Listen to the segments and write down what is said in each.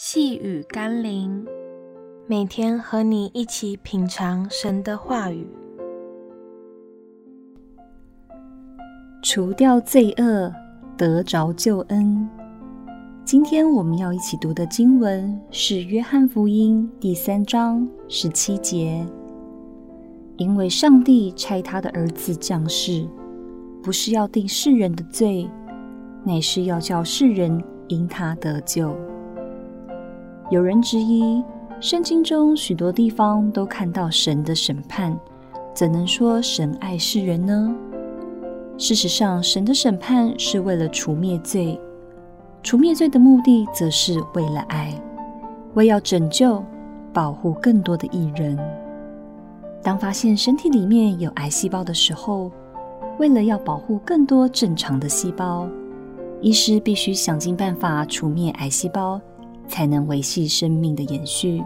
细雨甘霖，每天和你一起品尝神的话语，除掉罪恶，得着救恩。今天我们要一起读的经文是《约翰福音》第三章十七节。因为上帝差他的儿子降世，不是要定世人的罪，乃是要叫世人因他得救。有人质疑，圣经中许多地方都看到神的审判，怎能说神爱世人呢？事实上，神的审判是为了除灭罪，除灭罪的目的，则是为了爱，为要拯救、保护更多的义人。当发现身体里面有癌细胞的时候，为了要保护更多正常的细胞，医师必须想尽办法除灭癌细胞。才能维系生命的延续。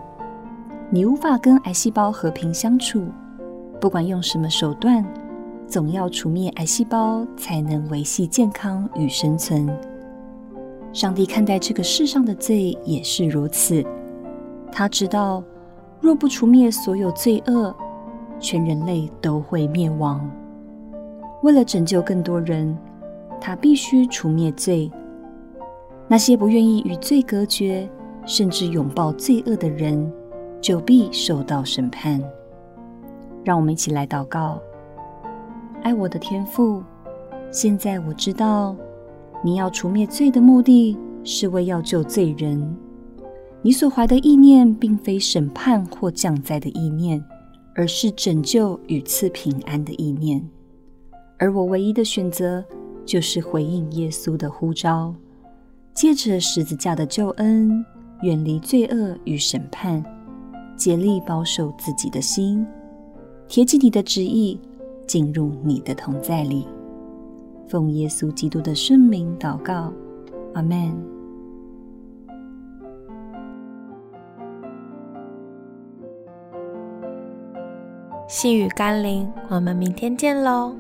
你无法跟癌细胞和平相处，不管用什么手段，总要除灭癌细胞，才能维系健康与生存。上帝看待这个世上的罪也是如此。他知道，若不除灭所有罪恶，全人类都会灭亡。为了拯救更多人，他必须除灭罪。那些不愿意与罪隔绝，甚至拥抱罪恶的人，就必受到审判。让我们一起来祷告：爱我的天父，现在我知道，你要除灭罪的目的是为要救罪人。你所怀的意念，并非审判或降灾的意念，而是拯救与赐平安的意念。而我唯一的选择，就是回应耶稣的呼召。借着十字架的救恩，远离罪恶与审判，竭力保守自己的心，贴近你的旨意，进入你的同在里。奉耶稣基督的圣名祷告，阿门。细雨甘霖，我们明天见喽。